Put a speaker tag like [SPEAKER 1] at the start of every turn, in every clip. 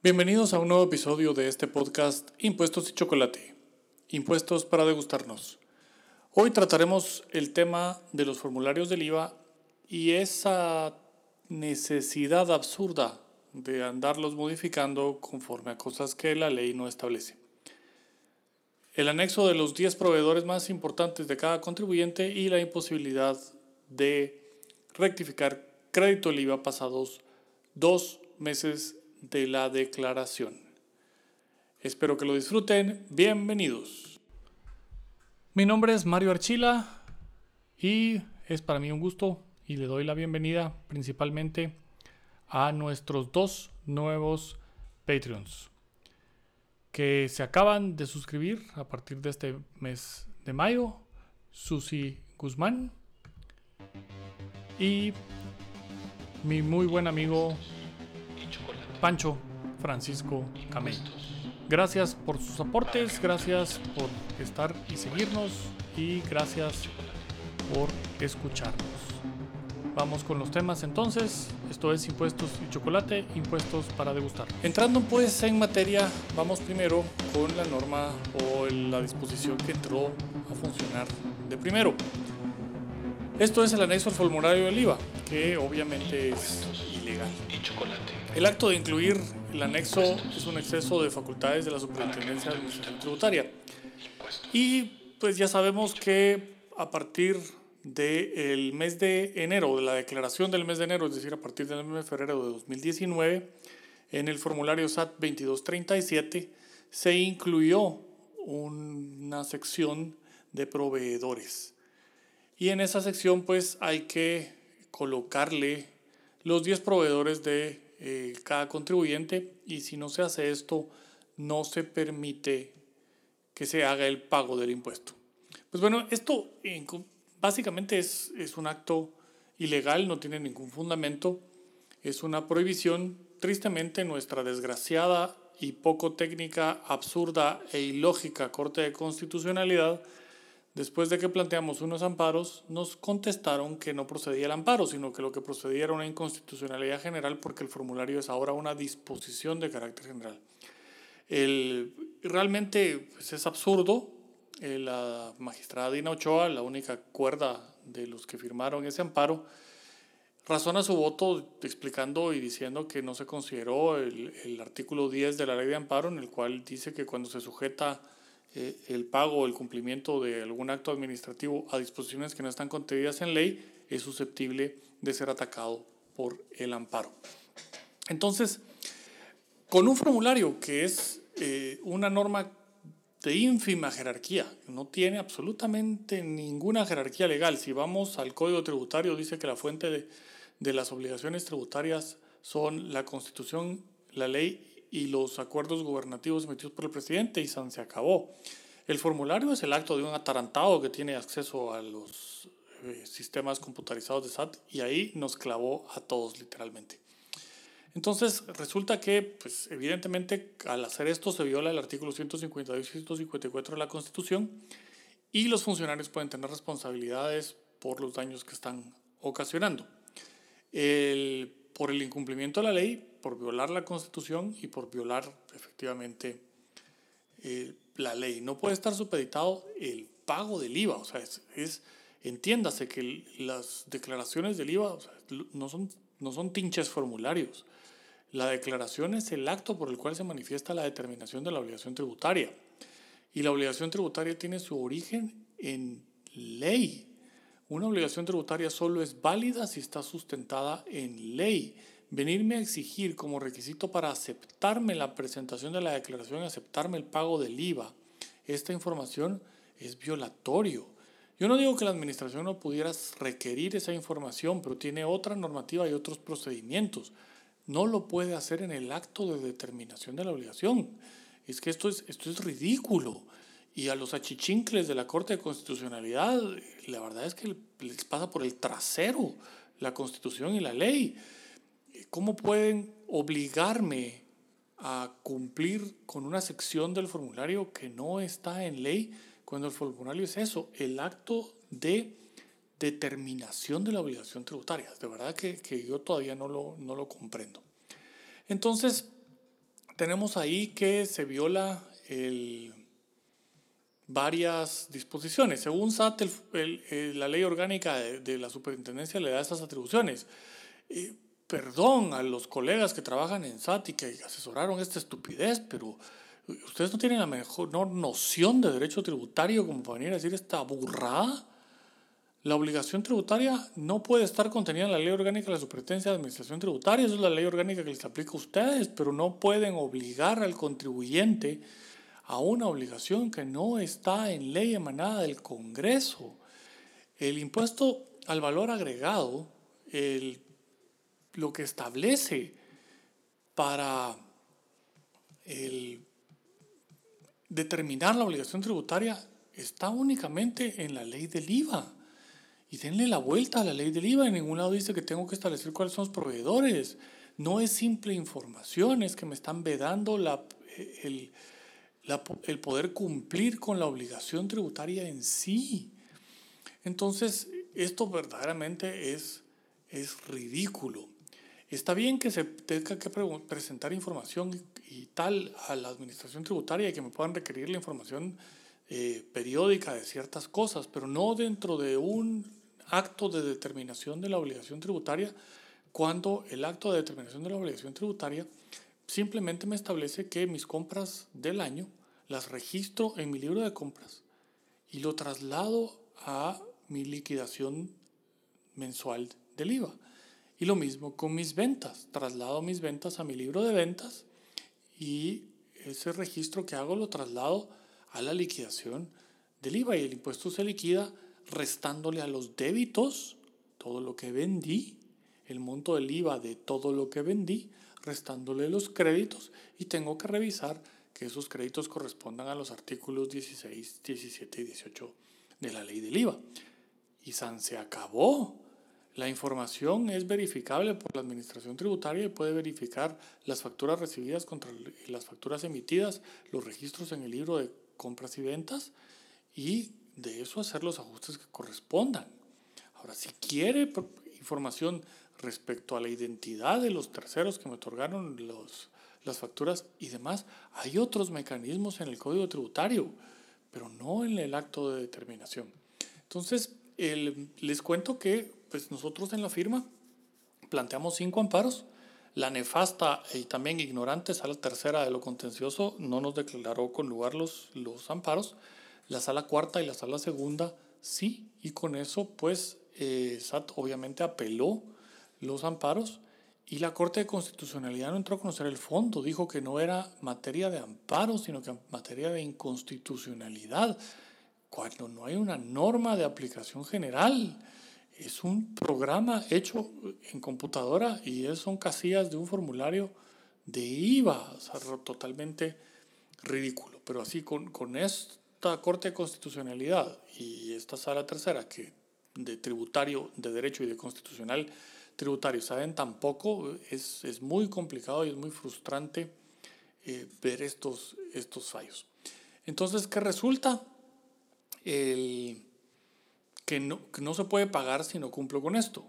[SPEAKER 1] Bienvenidos a un nuevo episodio de este podcast Impuestos y Chocolate. Impuestos para degustarnos. Hoy trataremos el tema de los formularios del IVA y esa necesidad absurda de andarlos modificando conforme a cosas que la ley no establece. El anexo de los 10 proveedores más importantes de cada contribuyente y la imposibilidad de rectificar crédito del IVA pasados dos meses de la declaración. Espero que lo disfruten. Bienvenidos. Mi nombre es Mario Archila y es para mí un gusto y le doy la bienvenida principalmente a nuestros dos nuevos Patreons que se acaban de suscribir a partir de este mes de mayo. Susi Guzmán y mi muy buen amigo Pancho Francisco Camello. Gracias por sus aportes, gracias por estar y seguirnos y gracias por escucharnos. Vamos con los temas entonces. Esto es impuestos y chocolate, impuestos para degustar. Entrando pues en materia, vamos primero con la norma o la disposición que entró a funcionar de primero. Esto es el anexo al formulario del IVA, que obviamente es ilegal. El acto de incluir el anexo es un exceso de facultades de la Superintendencia de Tributaria. Y pues ya sabemos que a partir del mes de enero, de la declaración del mes de enero, es decir, a partir del mes de febrero de 2019, en el formulario SAT 2237 se incluyó una sección de proveedores. Y en esa sección pues hay que colocarle los 10 proveedores de eh, cada contribuyente y si no se hace esto no se permite que se haga el pago del impuesto. Pues bueno, esto básicamente es, es un acto ilegal, no tiene ningún fundamento, es una prohibición. Tristemente nuestra desgraciada y poco técnica, absurda e ilógica Corte de Constitucionalidad Después de que planteamos unos amparos, nos contestaron que no procedía el amparo, sino que lo que procedía era una inconstitucionalidad general porque el formulario es ahora una disposición de carácter general. El, realmente pues, es absurdo. Eh, la magistrada Dina Ochoa, la única cuerda de los que firmaron ese amparo, razona su voto explicando y diciendo que no se consideró el, el artículo 10 de la ley de amparo, en el cual dice que cuando se sujeta eh, el pago o el cumplimiento de algún acto administrativo a disposiciones que no están contenidas en ley es susceptible de ser atacado por el amparo. Entonces, con un formulario que es eh, una norma de ínfima jerarquía, no tiene absolutamente ninguna jerarquía legal. Si vamos al Código Tributario, dice que la fuente de, de las obligaciones tributarias son la Constitución, la ley y los acuerdos gubernativos emitidos por el presidente y se acabó. El formulario es el acto de un atarantado que tiene acceso a los eh, sistemas computarizados de SAT y ahí nos clavó a todos literalmente. Entonces resulta que, pues, evidentemente, al hacer esto se viola el artículo 152 y 154 de la Constitución y los funcionarios pueden tener responsabilidades por los daños que están ocasionando. El, por el incumplimiento de la ley, por violar la Constitución y por violar efectivamente eh, la ley. No puede estar supeditado el pago del IVA. O sea, es, entiéndase que las declaraciones del IVA no, son, no son tinches formularios. La declaración es el acto por el cual se manifiesta la determinación de la obligación tributaria. Y la obligación tributaria tiene su origen en ley. Una obligación tributaria solo es válida si está sustentada en ley venirme a exigir como requisito para aceptarme la presentación de la declaración, aceptarme el pago del IVA, esta información es violatorio. Yo no digo que la administración no pudiera requerir esa información, pero tiene otra normativa y otros procedimientos. No lo puede hacer en el acto de determinación de la obligación. Es que esto es, esto es ridículo. Y a los achichincles de la Corte de Constitucionalidad, la verdad es que les pasa por el trasero la Constitución y la ley. ¿Cómo pueden obligarme a cumplir con una sección del formulario que no está en ley cuando el formulario es eso, el acto de determinación de la obligación tributaria? De verdad que, que yo todavía no lo, no lo comprendo. Entonces, tenemos ahí que se viola el, varias disposiciones. Según SAT, el, la ley orgánica de, la superintendencia le da esas atribuciones. Perdón a los colegas que trabajan en SAT y que asesoraron esta estupidez, pero ustedes no tienen la mejor noción de derecho tributario como para venir a decir esta burrada. La obligación tributaria no puede estar contenida en la ley orgánica de la superintendencia de administración tributaria, eso es la ley orgánica que les aplica a ustedes, pero no pueden obligar al contribuyente a una obligación que no está en ley emanada del Congreso. El impuesto al valor agregado, el, lo que establece para determinar la obligación tributaria está únicamente en la ley del IVA. Y denle la vuelta a la ley del IVA. En ningún lado dice que tengo que establecer cuáles son los proveedores. No es simple información, es que me están vedando el, el poder cumplir con la obligación tributaria en sí. Entonces, esto verdaderamente es, es ridículo. Está bien que se tenga que presentar información y tal a la administración tributaria y que me puedan requerir la información eh, periódica de ciertas cosas, pero no dentro de un acto de determinación de la obligación tributaria, cuando el acto de determinación de la obligación tributaria simplemente me establece que mis compras del año las registro en mi libro de compras y lo traslado a mi liquidación mensual del IVA. Y lo mismo con mis ventas. Traslado mis ventas a mi libro de ventas y ese registro que hago lo traslado a la liquidación del IVA y el impuesto se liquida restándole a los débitos todo lo que vendí, el monto del IVA de todo lo que vendí, restándole los créditos y tengo que revisar que esos créditos correspondan a los artículos 16, 17 y 18 de la ley del IVA. Y San se acabó. La información es verificable por la Administración Tributaria y puede verificar las facturas recibidas contra las facturas emitidas, los registros en el libro de compras y ventas y de eso hacer los ajustes que correspondan. Ahora, si quiere información respecto a la identidad de los terceros que me otorgaron los, las facturas y demás, hay otros mecanismos en el código tributario, pero no en el acto de determinación. Entonces, les cuento que pues, nosotros en la firma planteamos cinco amparos. La nefasta y también ignorante sala tercera de lo contencioso no nos declaró con lugar los, los amparos. La sala cuarta y la sala segunda sí, y con eso pues eh, SAT obviamente apeló los amparos y la Corte de Constitucionalidad no entró a conocer el fondo, dijo que no era materia de amparo, sino que materia de inconstitucionalidad, cuando no hay una norma de aplicación general. Es un programa hecho en computadora y son casillas de un formulario de IVA, o sea, totalmente ridículo. Pero así con, con esta Corte de Constitucionalidad y esta sala tercera que de tributario, de derecho y de constitucional, tributarios saben tampoco, es, es muy complicado y es muy frustrante eh, ver estos, estos fallos. Entonces, ¿qué resulta? El, que, no, que no se puede pagar si no cumplo con esto.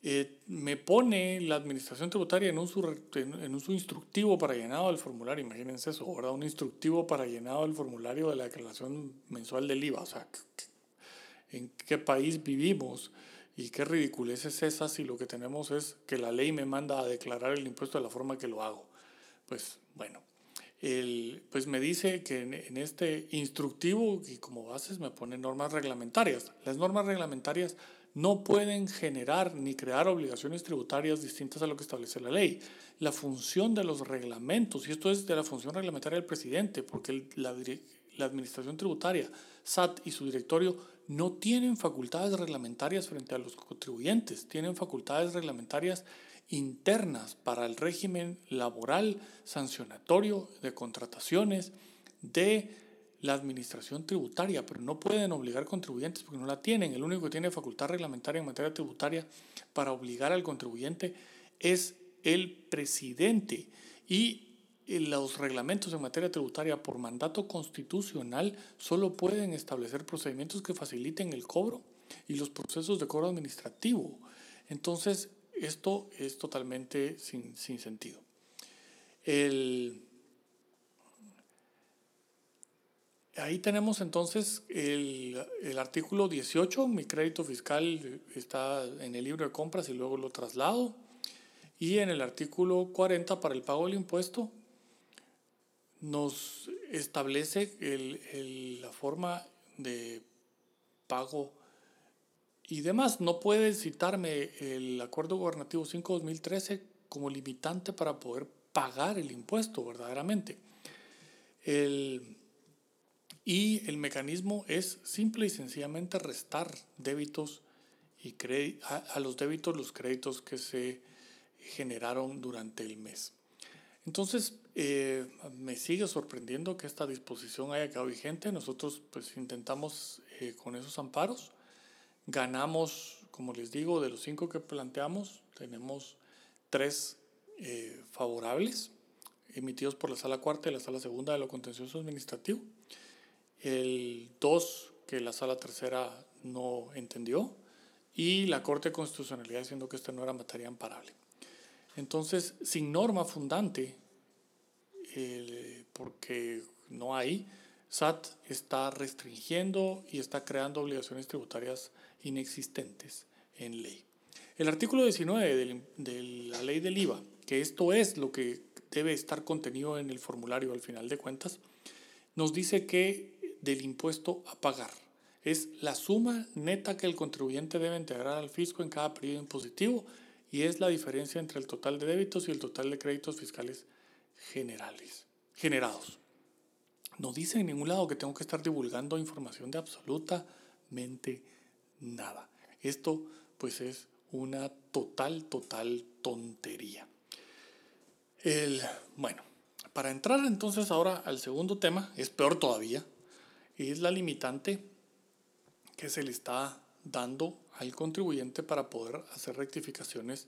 [SPEAKER 1] Eh, me pone la administración tributaria en un, en un su instructivo para llenado del formulario, imagínense eso, ¿verdad? Un instructivo para llenado del formulario de la declaración mensual del IVA, o sea, ¿en qué país vivimos? Y qué ridiculez es esa si lo que tenemos es que la ley me manda a declarar el impuesto de la forma que lo hago. Pues bueno, el, pues me dice que en, este instructivo y como bases me pone normas reglamentarias. Las normas reglamentarias no pueden generar ni crear obligaciones tributarias distintas a lo que establece la ley. La función de los reglamentos, y esto es de la función reglamentaria del presidente, porque la, la administración tributaria, SAT y su directorio no tienen facultades reglamentarias frente a los contribuyentes, tienen facultades reglamentarias internas para el régimen laboral sancionatorio de contrataciones de la administración tributaria, pero no pueden obligar contribuyentes porque no la tienen. El único que tiene facultad reglamentaria en materia tributaria para obligar al contribuyente es el presidente. Y los reglamentos en materia tributaria por mandato constitucional solo pueden establecer procedimientos que faciliten el cobro y los procesos de cobro administrativo. Entonces, esto es totalmente sin, sin sentido. El, ahí tenemos entonces el, el, artículo 18, mi crédito fiscal está en el libro de compras y luego lo traslado. Y en el artículo 40 para el pago del impuesto nos establece el, la forma de pago y demás. No puede citarme el Acuerdo Gubernativo 5-2013 como limitante para poder pagar el impuesto verdaderamente. El, y el mecanismo es simple y sencillamente restar débitos y a, a los débitos los créditos que se generaron durante el mes. Entonces, eh, me sigue sorprendiendo que esta disposición haya quedado vigente. Nosotros pues intentamos eh, con esos amparos. Ganamos, como les digo, de los cinco que planteamos, tenemos tres eh, favorables emitidos por la sala cuarta y la sala segunda de lo contencioso administrativo. El dos que la sala tercera no entendió y la Corte de Constitucionalidad diciendo que esta no era materia amparable. Entonces, sin norma fundante, porque no hay, SAT está restringiendo y está creando obligaciones tributarias inexistentes en ley. El artículo 19 de la ley del IVA, que esto es lo que debe estar contenido en el formulario al final de cuentas, nos dice que del impuesto a pagar es la suma neta que el contribuyente debe integrar al fisco en cada periodo impositivo y es la diferencia entre el total de débitos y el total de créditos fiscales generales, generados. No dice en ningún lado que tengo que estar divulgando información de absolutamente nada. Esto pues es una total, total tontería. El, bueno, para entrar entonces ahora al segundo tema, es peor todavía, es la limitante que se le está dando al contribuyente para poder hacer rectificaciones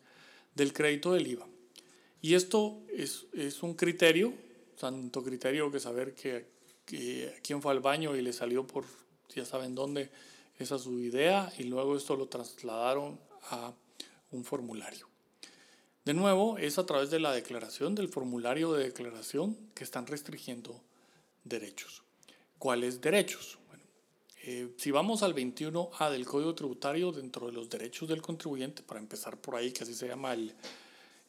[SPEAKER 1] del crédito del IVA. Y esto es, es un criterio, tanto criterio que saber que, que quién fue al baño y le salió por ya saben dónde esa su idea y luego esto lo trasladaron a un formulario. De nuevo, es a través de la declaración, del formulario de declaración, que están restringiendo derechos. ¿Cuáles derechos? Eh, si vamos al 21A del Código Tributario, dentro de los derechos del contribuyente, para empezar por ahí, que así se llama el,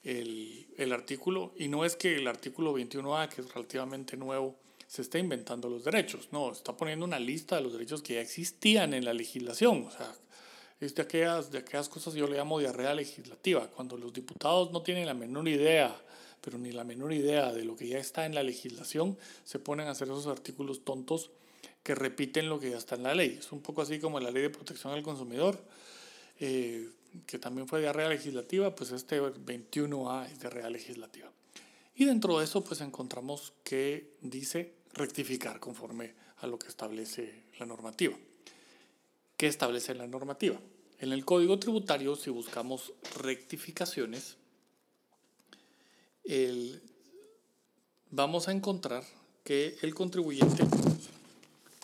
[SPEAKER 1] el, el artículo, y no es que el artículo 21A, que es relativamente nuevo, se esté inventando los derechos, no, está poniendo una lista de los derechos que ya existían en la legislación, o sea, es de aquellas, de aquellas cosas yo le llamo diarrea legislativa, cuando los diputados no tienen la menor idea, pero ni la menor idea de lo que ya está en la legislación, se ponen a hacer esos artículos tontos que repiten lo que ya está en la ley. Es un poco así como la ley de protección al consumidor, eh, que también fue de rea legislativa, pues este 21A es de rea legislativa. Y dentro de eso pues encontramos que dice rectificar conforme a lo que establece la normativa. ¿Qué establece la normativa? En el Código Tributario, si buscamos rectificaciones, vamos a encontrar que el contribuyente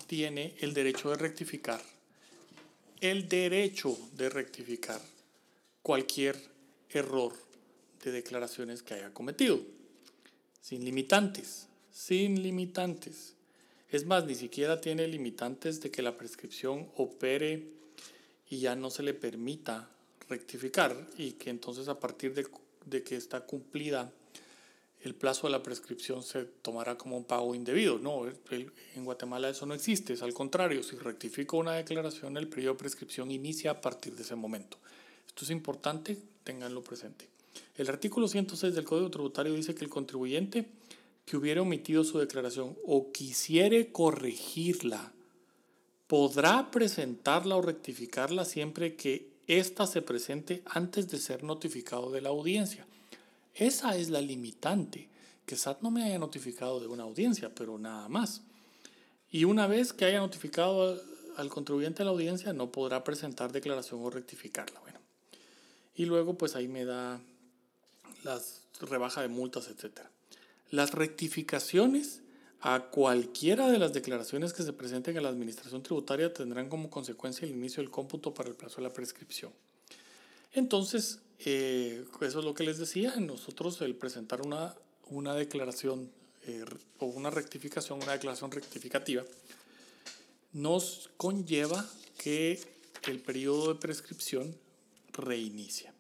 [SPEAKER 1] tiene el derecho de rectificar, el derecho de rectificar cualquier error de declaraciones que haya cometido, sin limitantes, sin limitantes. Es más, ni siquiera tiene limitantes de que la prescripción opere y ya no se le permita rectificar y que entonces a partir de, de que está cumplida el plazo de la prescripción se tomará como un pago indebido. No, en Guatemala eso no existe, es al contrario, si rectifico una declaración, el periodo de prescripción inicia a partir de ese momento. Esto es importante, tenganlo presente. El artículo 106 del Código Tributario dice que el contribuyente que hubiera omitido su declaración o quisiere corregirla, podrá presentarla o rectificarla siempre que ésta se presente antes de ser notificado de la audiencia. Esa es la limitante, que SAT no me haya notificado de una audiencia, pero nada más. Y una vez que haya notificado al contribuyente de la audiencia, no podrá presentar declaración o rectificarla. Bueno. Y luego, pues ahí me da las rebaja de multas, etc. Las rectificaciones a cualquiera de las declaraciones que se presenten a la administración tributaria tendrán como consecuencia el inicio del cómputo para el plazo de la prescripción. Entonces, eh, eso es lo que les decía, nosotros el presentar una una declaración eh, o una rectificación, una declaración rectificativa, nos conlleva que el periodo de prescripción reinicia.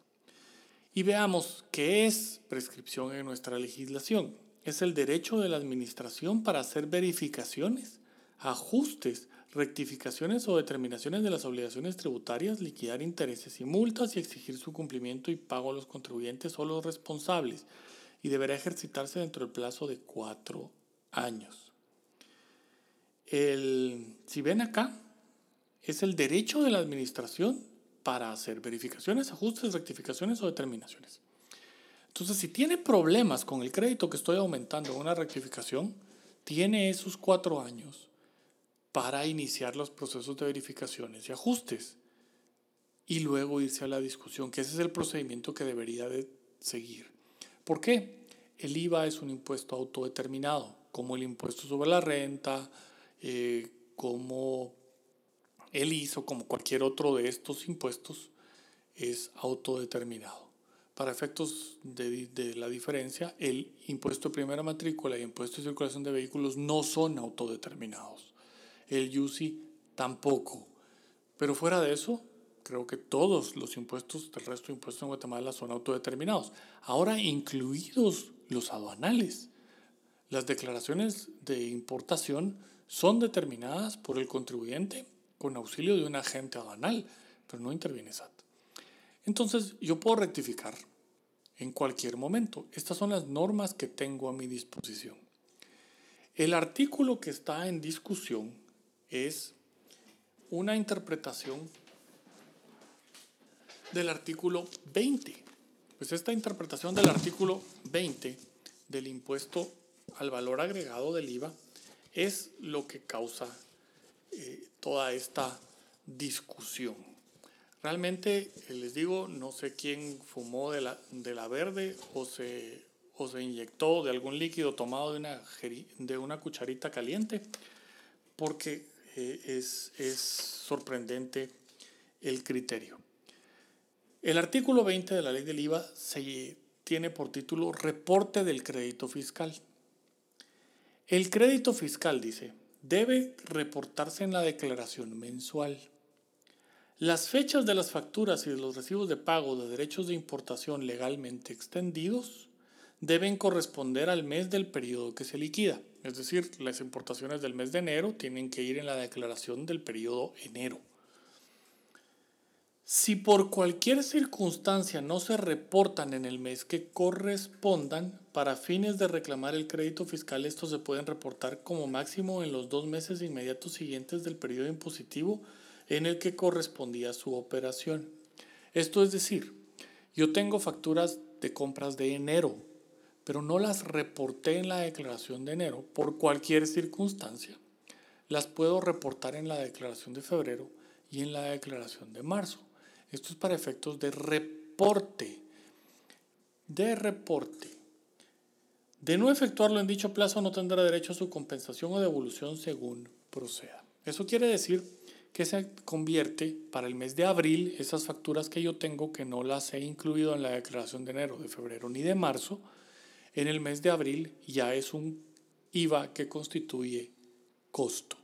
[SPEAKER 1] Y veamos qué es prescripción en nuestra legislación. Es el derecho de la administración para hacer verificaciones, ajustes, rectificaciones o determinaciones de las obligaciones tributarias, liquidar intereses y multas y exigir su cumplimiento y pago a los contribuyentes o los responsables, y deberá ejercitarse dentro del plazo de cuatro años. El, si ven acá, es el derecho de la administración para hacer verificaciones, ajustes, rectificaciones o determinaciones. Entonces, si tiene problemas con el crédito que estoy aumentando en una rectificación, tiene esos cuatro años para iniciar los procesos de verificaciones y ajustes y luego irse a la discusión, que ese es el procedimiento que debería de seguir. ¿Por qué? El IVA es un impuesto autodeterminado, como el impuesto sobre la renta, eh, como el ISO, como cualquier otro de estos impuestos, es autodeterminado. Para efectos de, de, la diferencia, el impuesto de primera matrícula y el impuesto de circulación de vehículos no son autodeterminados el UCI tampoco. Pero fuera de eso, creo que todos los impuestos del resto de impuestos en Guatemala son autodeterminados. Ahora incluidos los aduanales. Las declaraciones de importación son determinadas por el contribuyente con auxilio de un agente aduanal, pero no interviene SAT. Entonces yo puedo rectificar en cualquier momento. Estas son las normas que tengo a mi disposición. El artículo que está en discusión es una interpretación del artículo 20. Pues esta interpretación del artículo 20 del impuesto al valor agregado del IVA es lo que causa eh, toda esta discusión. Realmente, eh, les digo, no sé quién fumó de la, de la verde o se, o se inyectó de algún líquido tomado de una, de una cucharita caliente, porque eh, es, es sorprendente el criterio. El artículo 20 de la ley del IVA se tiene por título Reporte del crédito fiscal. El crédito fiscal, dice, debe reportarse en la declaración mensual. Las fechas de las facturas y de los recibos de pago de derechos de importación legalmente extendidos deben corresponder al mes del periodo que se liquida. Es decir, las importaciones del mes de enero tienen que ir en la declaración del periodo enero. Si por cualquier circunstancia no se reportan en el mes que correspondan, para fines de reclamar el crédito fiscal, estos se pueden reportar como máximo en los dos meses inmediatos siguientes del periodo impositivo en el que correspondía su operación. Esto es decir, yo tengo facturas de compras de enero pero no las reporté en la declaración de enero por cualquier circunstancia, las puedo reportar en la declaración de febrero y en la declaración de marzo. Esto es para efectos de reporte. De reporte. De no efectuarlo en dicho plazo no tendrá derecho a su compensación o devolución según proceda. Eso quiere decir que se convierte para el mes de abril esas facturas que yo tengo que no las he incluido en la declaración de enero, de febrero ni de marzo, en el mes de abril ya es un IVA que constituye costo.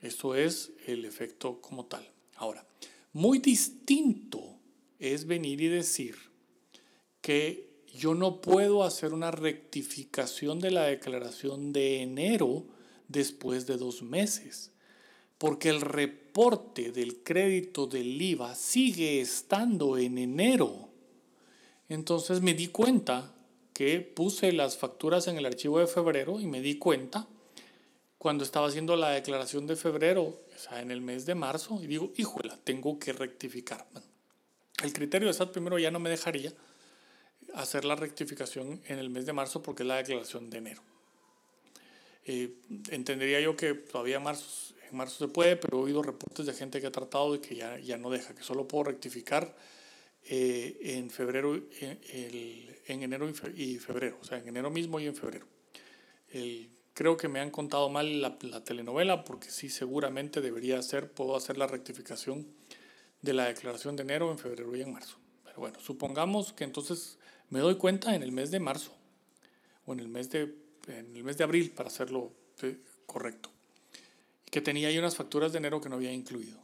[SPEAKER 1] Eso es el efecto como tal. Ahora, muy distinto es venir y decir que yo no puedo hacer una rectificación de la declaración de enero después de dos meses, porque el reporte del crédito del IVA sigue estando en enero. Entonces me di cuenta que puse las facturas en el archivo de febrero y me di cuenta cuando estaba haciendo la declaración de febrero, o sea, en el mes de marzo, y digo, híjola, tengo que rectificar. el criterio de SAT primero ya no me dejaría hacer la rectificación en el mes de marzo porque es la declaración de enero. Eh, entendería yo que todavía marzo, en marzo se puede, pero he oído reportes de gente que ha tratado de que ya, ya no deja, que solo puedo rectificar eh, en febrero, en, en, enero y febrero, o sea, en enero mismo y en febrero. El, creo que me han contado mal la, la, telenovela porque sí, seguramente debería hacer, puedo hacer la rectificación de la declaración de enero en febrero y en marzo. Pero bueno, supongamos que entonces me doy cuenta en el mes de marzo o en el mes de, en el mes de abril, para hacerlo eh, correcto, que tenía ahí unas facturas de enero que no había incluido.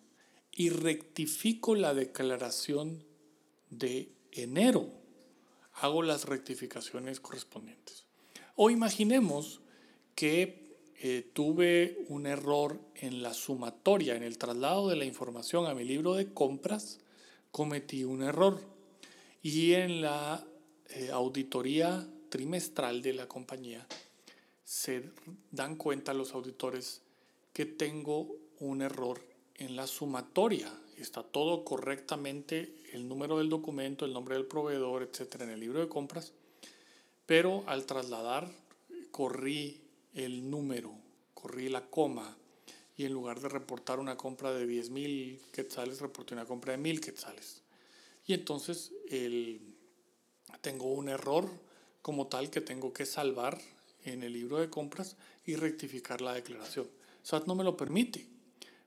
[SPEAKER 1] Y rectifico la declaración de enero. Hago las rectificaciones correspondientes. O imaginemos que eh, tuve un error en la sumatoria, en el traslado de la información a mi libro de compras, cometí un error. Y en la eh, auditoría trimestral de la compañía se dan cuenta los auditores que tengo un error en la sumatoria. Está todo correctamente, el número del documento, el nombre del proveedor, etcétera, en el libro de compras, pero al trasladar corrí el número, corrí la coma y en lugar de reportar una compra de 10 mil quetzales, reporté una compra de mil quetzales. Y entonces el, tengo un error como tal que tengo que salvar en el libro de compras y rectificar la declaración. SAT no me lo permite,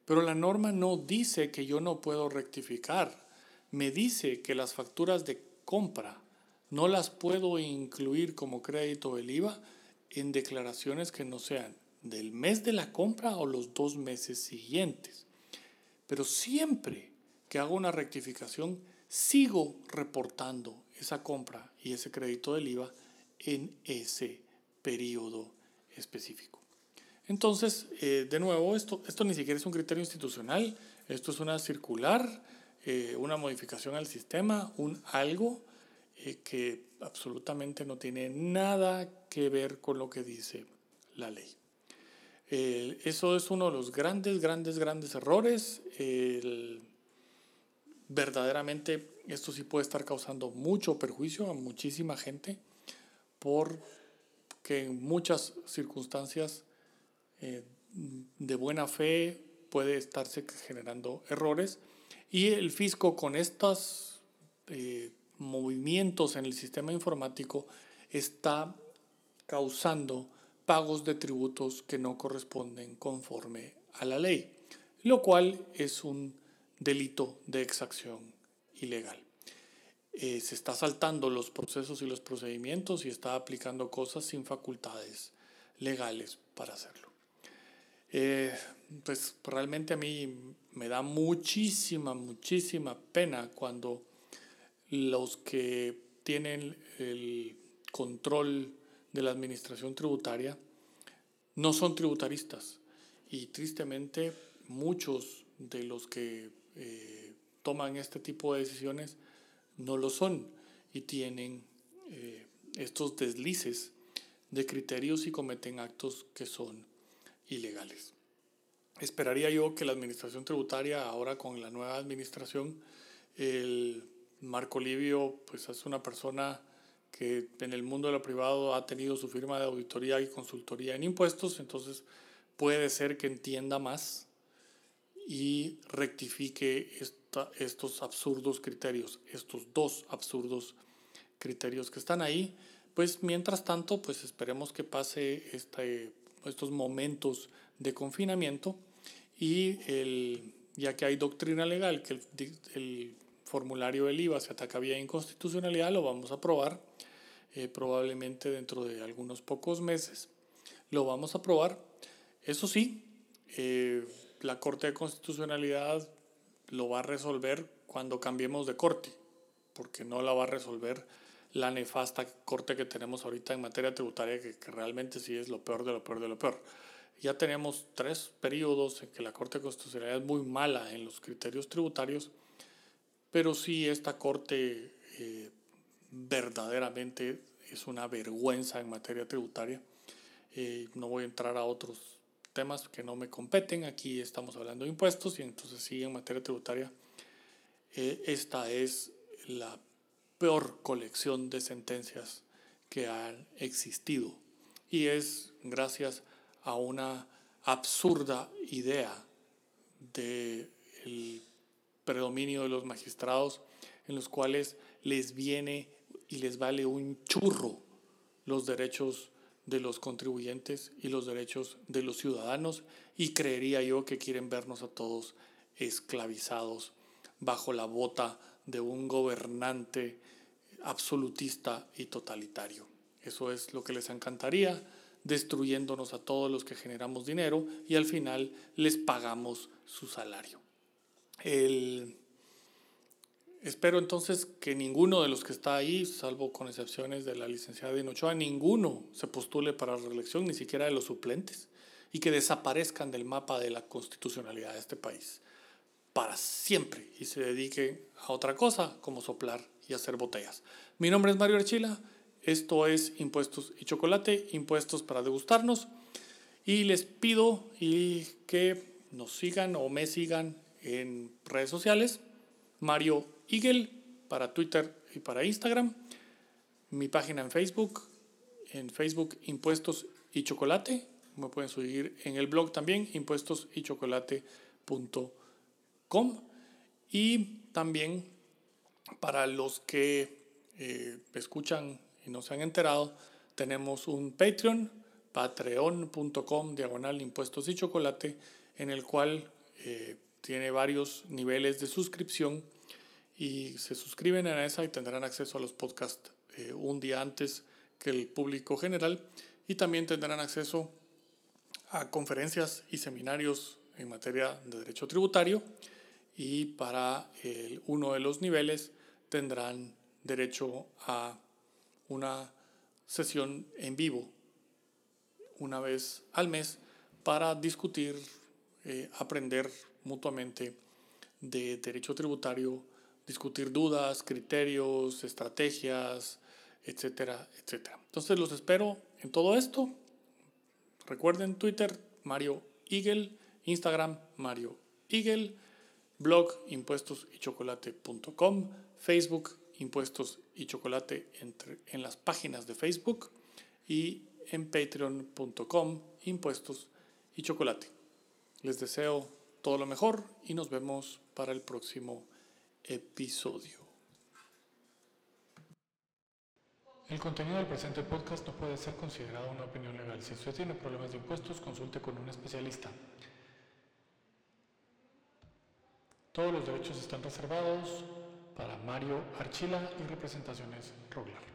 [SPEAKER 1] pero la norma no dice que yo no puedo rectificar. Me dice que las facturas de compra no las puedo incluir como crédito del IVA en declaraciones que no sean del mes de la compra o los dos meses siguientes. Pero siempre que hago una rectificación, sigo reportando esa compra y ese crédito del IVA en ese periodo específico. Entonces, eh, de nuevo, esto, esto ni siquiera es un criterio institucional, esto es una circular, eh, una modificación al sistema, un algo eh, que absolutamente no tiene nada que ver con lo que dice la ley. eso es uno de los grandes, grandes, grandes errores. verdaderamente esto sí puede estar causando mucho perjuicio a muchísima gente porque en muchas circunstancias eh, de buena fe puede estarse generando errores y el fisco con estos eh, movimientos en el sistema informático está causando pagos de tributos que no corresponden conforme a la ley, lo cual es un delito de exacción ilegal. Eh, se está saltando los procesos y los procedimientos y está aplicando cosas sin facultades legales para hacerlo. Eh, pues realmente a mí me da muchísima, muchísima pena cuando los que tienen el control de la administración tributaria no son tributaristas. Y tristemente muchos de los que eh, toman este tipo de decisiones no lo son y tienen eh, estos deslices de criterios y cometen actos que son ilegales. Esperaría yo que la administración tributaria, ahora con la nueva administración, el Marco Livio, pues es una persona que en el mundo de lo privado ha tenido su firma de auditoría y consultoría en impuestos, entonces puede ser que entienda más y rectifique estos absurdos criterios, estos dos absurdos criterios que están ahí. Pues mientras tanto, pues esperemos que pase este, estos momentos de confinamiento y el, ya que hay doctrina legal que el, formulario del IVA se ataca vía inconstitucionalidad, lo vamos a aprobar eh, probablemente dentro de algunos pocos meses. Lo vamos a aprobar. Eso sí, eh, la Corte de Constitucionalidad lo va a resolver cuando cambiemos de corte, porque no la va a resolver la nefasta corte que tenemos ahorita en materia tributaria, que, realmente sí es lo peor de lo peor de lo peor. Ya tenemos tres periodos en que la Corte Constitucional es muy mala en los criterios tributarios, pero sí esta Corte eh, verdaderamente es una vergüenza en materia tributaria. Eh, no voy a entrar a otros temas que no me competen. Aquí estamos hablando de impuestos y entonces sí, en materia tributaria, eh, esta es la peor colección de sentencias que han existido. Y es gracias a una absurda idea del predominio de los magistrados en los cuales les viene y les vale un churro los derechos de los contribuyentes y los derechos de los ciudadanos y creería yo que quieren vernos a todos esclavizados bajo la bota de un gobernante absolutista y totalitario. Eso es lo que les encantaría, destruyéndonos a todos los que generamos dinero y al final les pagamos su salario. Espero entonces que ninguno de los que está ahí, salvo con excepciones de la licenciada Dinochoa, ninguno se postule para reelección, ni siquiera de los suplentes, y que desaparezcan del mapa de la constitucionalidad de este país para siempre y se dedique a otra cosa como soplar y hacer botellas. Mi nombre es Mario Archila, esto es Impuestos y Chocolate, impuestos para degustarnos y les pido y que nos sigan o me sigan en redes sociales, Mario Eagle para Twitter y para Instagram, mi página en Facebook, en Facebook Impuestos y Chocolate, me pueden seguir en el blog también, impuestosychocolate.com y también para los que eh, escuchan y no se han enterado, tenemos un Patreon, patreon.com, diagonal impuestos y chocolate, en el cual eh, tiene varios niveles de suscripción y se suscriben a esa y tendrán acceso a los podcasts eh, un día antes que el público general y también tendrán acceso a conferencias y seminarios en materia de derecho tributario y para uno de los niveles tendrán derecho a una sesión en vivo una vez al mes para discutir, eh, aprender mutuamente de derecho tributario, discutir dudas, criterios, estrategias, etcétera, etcétera. Entonces los espero en todo esto. Recuerden Twitter, Mario Eagle, Instagram, Mario Eagle blog impuestosychocolate.com, Facebook Impuestos y Chocolate entre, en las páginas de Facebook y en patreon.com Impuestos y Chocolate. Les deseo todo lo mejor y nos vemos para el próximo episodio. El contenido del presente podcast no puede ser considerado una opinión legal. Si usted tiene problemas de impuestos, consulte con un especialista. Todos los derechos están reservados para Mario Archila y representaciones Roglar.